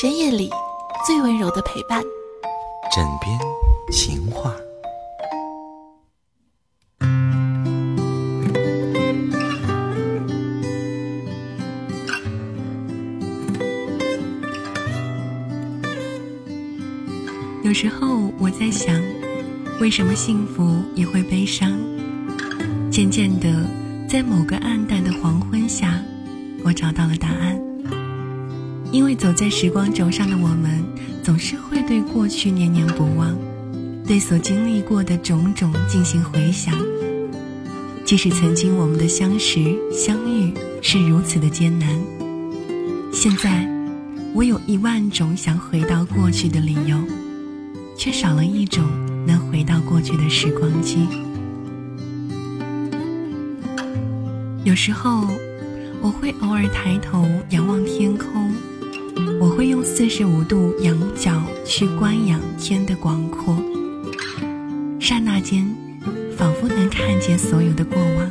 深夜里最温柔的陪伴。枕边情话。有时候我在想，为什么幸福走在时光轴上的我们，总是会对过去念念不忘，对所经历过的种种进行回想。即使曾经我们的相识相遇是如此的艰难，现在我有一万种想回到过去的理由，却少了一种能回到过去的时光机。有时候，我会偶尔抬头仰望天空。我会用四十五度仰角去观仰天的广阔，刹那间，仿佛能看见所有的过往。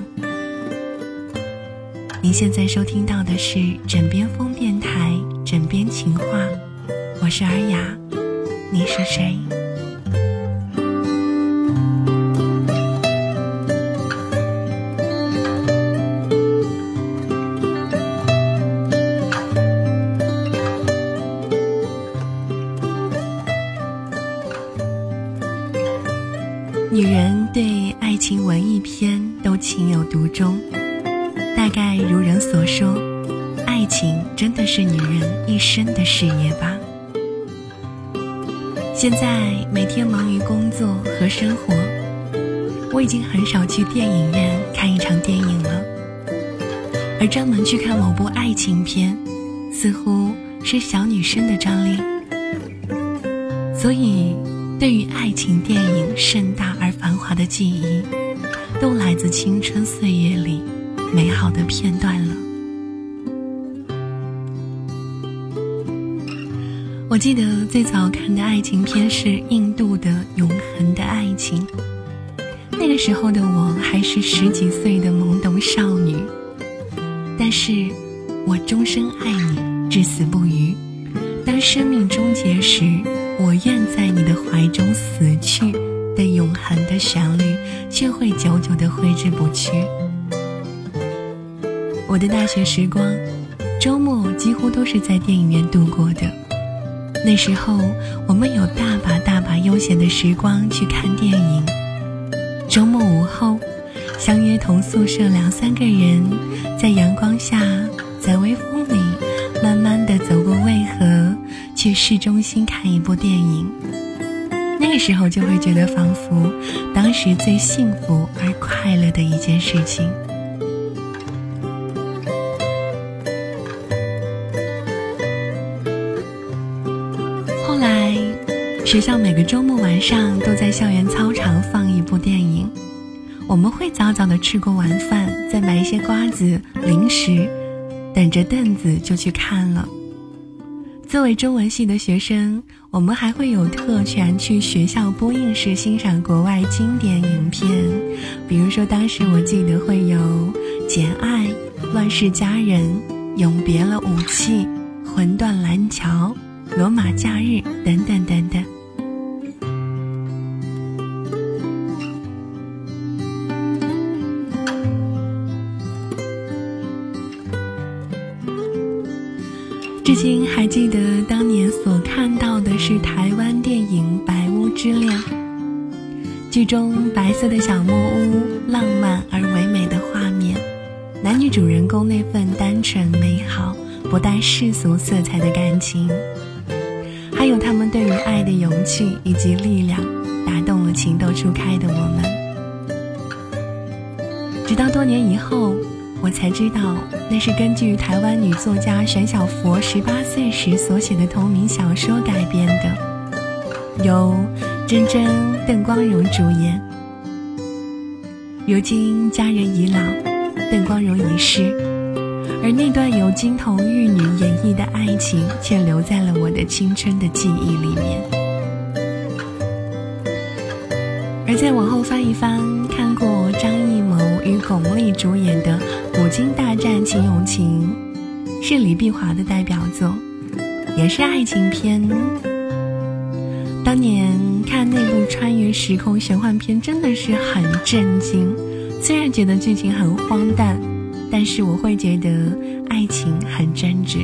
您现在收听到的是枕边风电台《枕边情话》，我是尔雅，你是谁？的事业吧。现在每天忙于工作和生活，我已经很少去电影院看一场电影了，而专门去看某部爱情片，似乎是小女生的专利。所以。对于爱情电影盛大而繁华的记忆，都来自青春岁月里美好的片段了。记得最早看的爱情片是印度的《永恒的爱情》，那个时候的我还是十几岁的懵懂少女，但是我终身爱你，至死不渝。当生命终结时。我愿在你的怀中死去的永恒的旋律，却会久久的挥之不去。我的大学时光，周末几乎都是在电影院度过的。那时候，我们有大把大把悠闲的时光去看电影。周末午后，相约同宿舍两三个人，在阳光下，在微风里，慢慢的走过渭河。去市中心看一部电影，那个时候就会觉得仿佛当时最幸福而快乐的一件事情。学校每个周末晚上都在校园操场放一部电影，我们会早早的吃过晚饭，再买一些瓜子、零食，等着凳子就去看了。作为中文系的学生，我们还会有特权去学校播映室欣赏国外经典影片，比如说当时我记得会有《简爱》《乱世佳人》《永别了武器》《魂断蓝桥》《罗马假日》等等等等。至今还记得当年所看到的是台湾电影《白屋之恋》，剧中白色的小木屋，浪漫而唯美的画面，男女主人公那份单纯美好、不带世俗色彩的感情，还有他们对于爱的勇气以及力量，打动了情窦初开的我们。直到多年以后。我才知道，那是根据台湾女作家玄小佛十八岁时所写的同名小说改编的，由真真、邓光荣主演。如今家人已老，邓光荣已逝，而那段由金童玉女演绎的爱情，却留在了我的青春的记忆里面。而再往后翻一翻，看过张艺谋与巩俐主演的。《古今大战秦俑情》是李碧华的代表作，也是爱情片。当年看那部穿越时空玄幻片，真的是很震惊。虽然觉得剧情很荒诞，但是我会觉得爱情很真挚。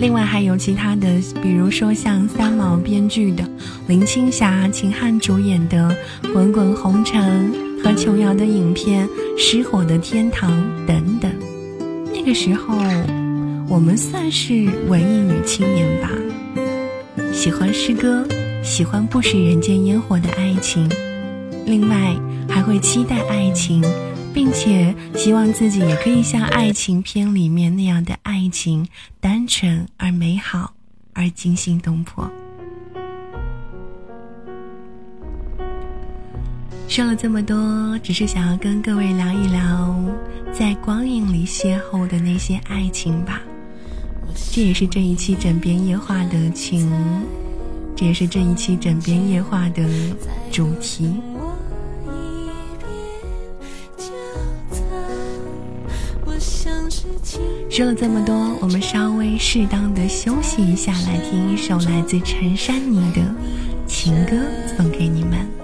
另外还有其他的，比如说像三毛编剧的、林青霞、秦汉主演的《滚滚红尘》和琼瑶的影片《失火的天堂》等等。那个时候，我们算是文艺女青年吧，喜欢诗歌，喜欢不食人间烟火的爱情，另外还会期待爱情，并且希望自己也可以像爱情片里面那样的爱情，单纯而美好，而惊心动魄。说了这么多，只是想要跟各位聊一聊在光影里邂逅的那些爱情吧。这也是这一期枕边夜话的情，这也是这一期枕边夜话的主题。说了这么多，我们稍微适当的休息一下，来听一首来自陈珊妮的情歌，送给你们。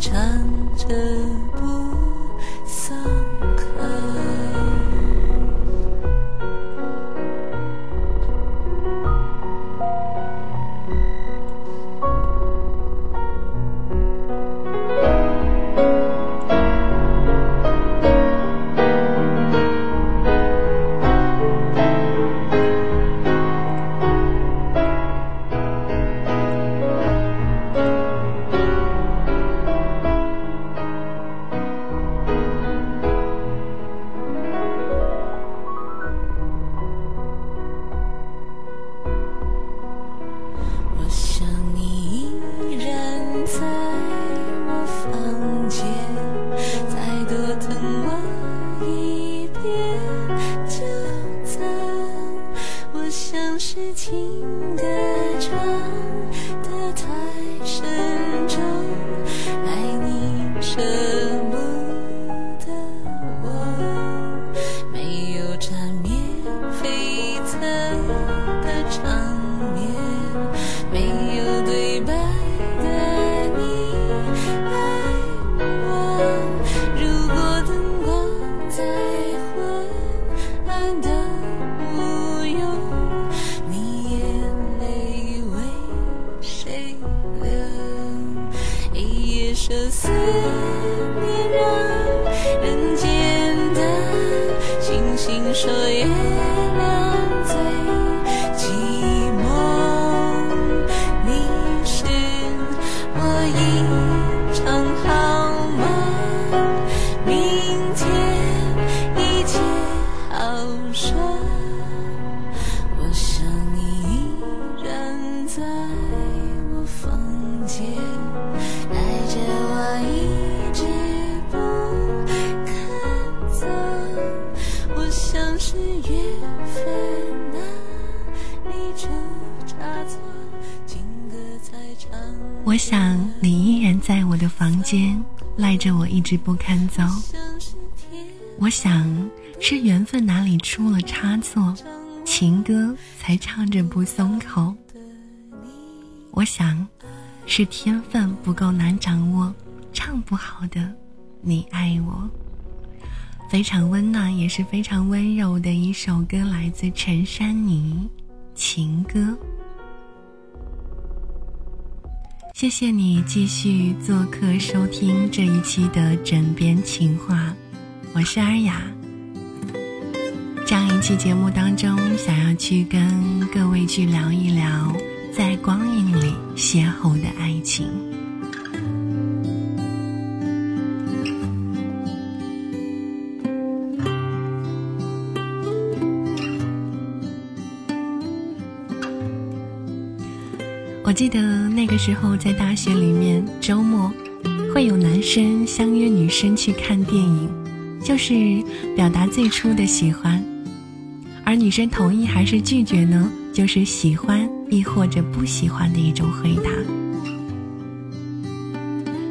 唱着。思。直不看走。我想是缘分哪里出了差错，情歌才唱着不松口。我想是天分不够难掌握，唱不好的你爱我，非常温暖，也是非常温柔的一首歌，来自陈珊妮《情歌》。谢谢你继续做客收听这一期的枕边情话，我是尔雅。上一期节目当中，想要去跟各位去聊一聊在光影里邂逅的爱情。我记得那个时候在大学里面，周末会有男生相约女生去看电影，就是表达最初的喜欢。而女生同意还是拒绝呢？就是喜欢亦或者不喜欢的一种回答。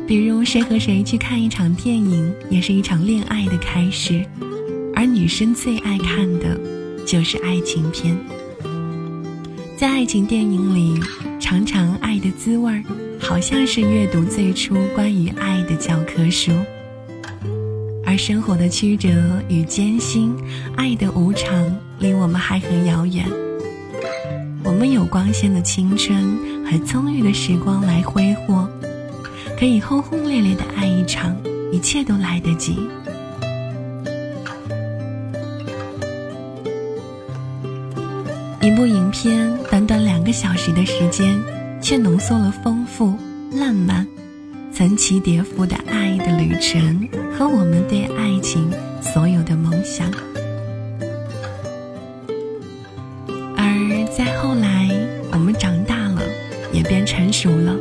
比如谁和谁去看一场电影，也是一场恋爱的开始。而女生最爱看的，就是爱情片。在爱情电影里，常常爱的滋味儿，好像是阅读最初关于爱的教科书。而生活的曲折与艰辛，爱的无常，离我们还很遥远。我们有光鲜的青春和充裕的时光来挥霍，可以轰轰烈烈的爱一场，一切都来得及。一部影片，短短两个小时的时间，却浓缩了丰富、浪漫、层起叠伏的爱的旅程和我们对爱情所有的梦想。而在后来，我们长大了，也变成熟了，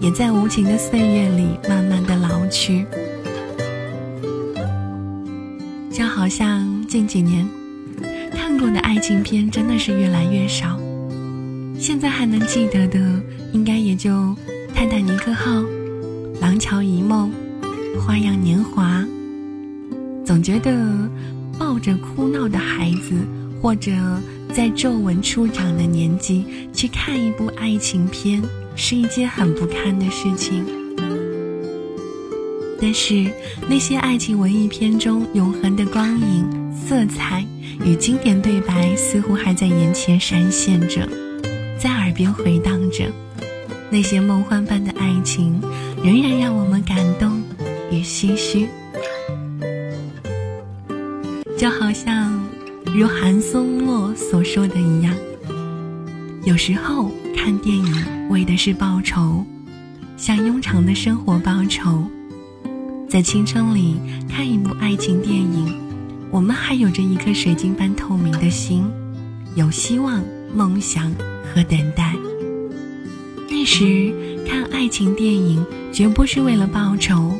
也在无情的岁月里慢慢的老去，就好像近几年。爱情片真的是越来越少，现在还能记得的，应该也就《泰坦尼克号》《廊桥遗梦》《花样年华》。总觉得抱着哭闹的孩子，或者在皱纹初长的年纪去看一部爱情片，是一件很不堪的事情。但是那些爱情文艺片中永恒的光影、色彩。与经典对白似乎还在眼前闪现着，在耳边回荡着，那些梦幻般的爱情，仍然让我们感动与唏嘘。就好像如韩松洛所说的一样，有时候看电影为的是报仇，向庸常的生活报仇，在青春里看一部爱情电影。我们还有着一颗水晶般透明的心，有希望、梦想和等待。那时看爱情电影绝不是为了报仇，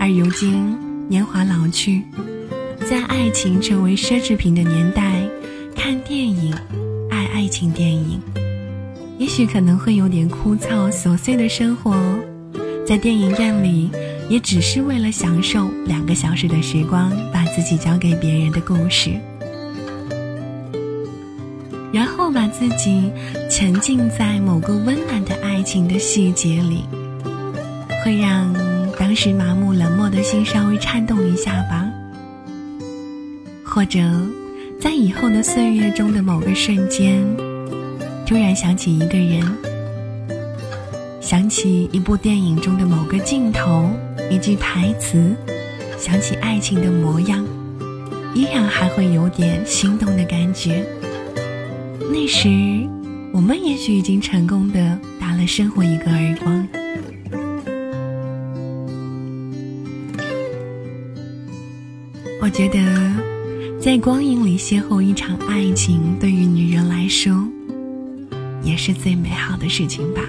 而如今年华老去，在爱情成为奢侈品的年代，看电影、爱爱情电影，也许可能会有点枯燥琐碎的生活，在电影院里。也只是为了享受两个小时的时光，把自己交给别人的故事，然后把自己沉浸在某个温暖的爱情的细节里，会让当时麻木冷漠的心稍微颤动一下吧。或者，在以后的岁月中的某个瞬间，突然想起一个人。想起一部电影中的某个镜头，一句台词，想起爱情的模样，依然还会有点心动的感觉。那时，我们也许已经成功的打了生活一个耳光。我觉得，在光影里邂逅一场爱情，对于女人来说，也是最美好的事情吧。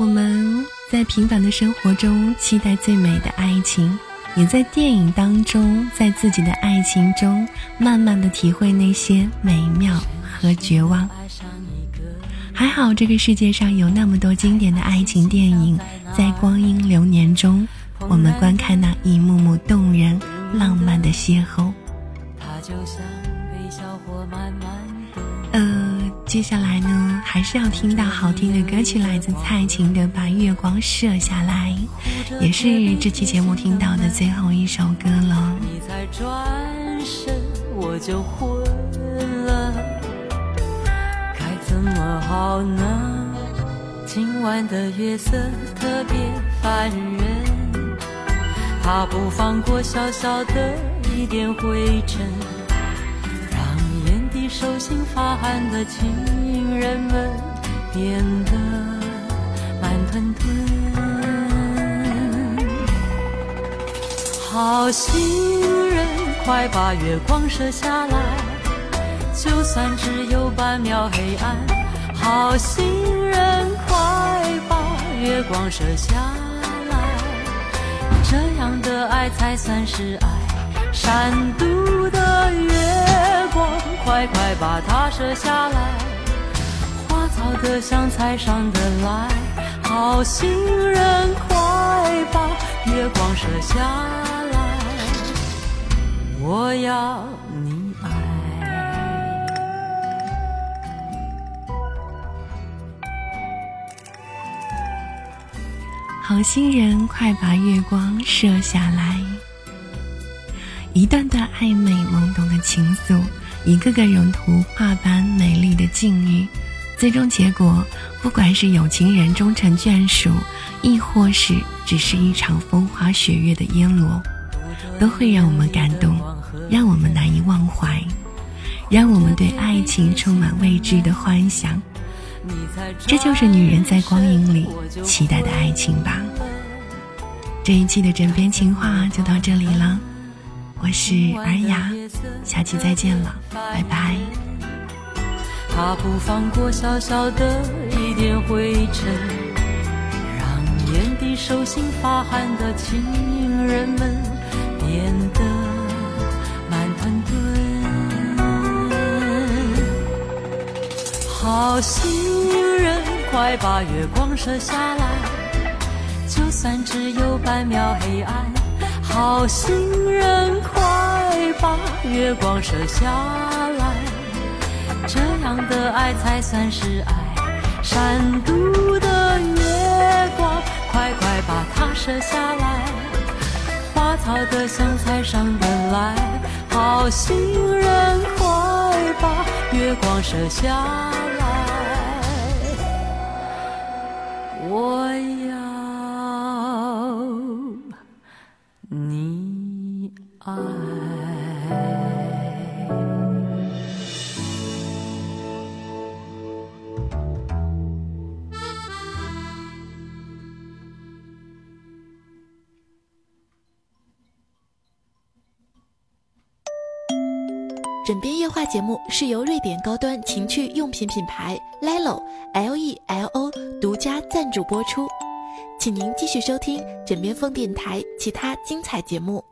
我们在平凡的生活中，期待最美的爱情，也在电影当中，在自己的爱情中，慢慢的体会那些美妙和绝望。还好，这个世界上有那么多经典的爱情电影，在光阴流年中，我们观看那一幕幕动人、浪漫的邂逅。他就像接下来呢，还是要听到好听的歌曲，来自蔡琴的《把月光射下来》，也是这期节目听到的最后一首歌了。该怎么好呢？今晚的月色特别烦人，它不放过小小的一点灰尘，手心发寒的情人们变得慢吞吞。好心人，快把月光射下来。就算只有半秒黑暗，好心人，快把月光射下来，这样的爱才算是。单独的月光，快快把它射下来，花草的香，菜上的来，好心人，快把月光射下来，我要你爱。好心人，快把月光射下来。一段段暧昧懵懂的情愫，一个个如图画般美丽的境遇，最终结果，不管是有情人终成眷属，亦或是只是一场风花雪月的烟罗，都会让我们感动，让我们难以忘怀，让我们对爱情充满未知的幻想。这就是女人在光影里期待的爱情吧。这一期的枕边情话就到这里了，我是尔雅，下期再见了，拜拜。他不放过小小的一点灰尘，让眼底手心发汗的情人们变得慢吞吞。好心人。快把月光射下来，就算只有半秒黑暗。好心人，快把月光射下来，这样的爱才算是爱。闪度的月光，快快把它射下来，花草的香，菜上的来。好心人，快把月光射下。你爱。枕边夜话节目是由瑞典高端情趣用品品牌 Lelo L E L O 独家赞助播出，请您继续收听枕边风电台其他精彩节目。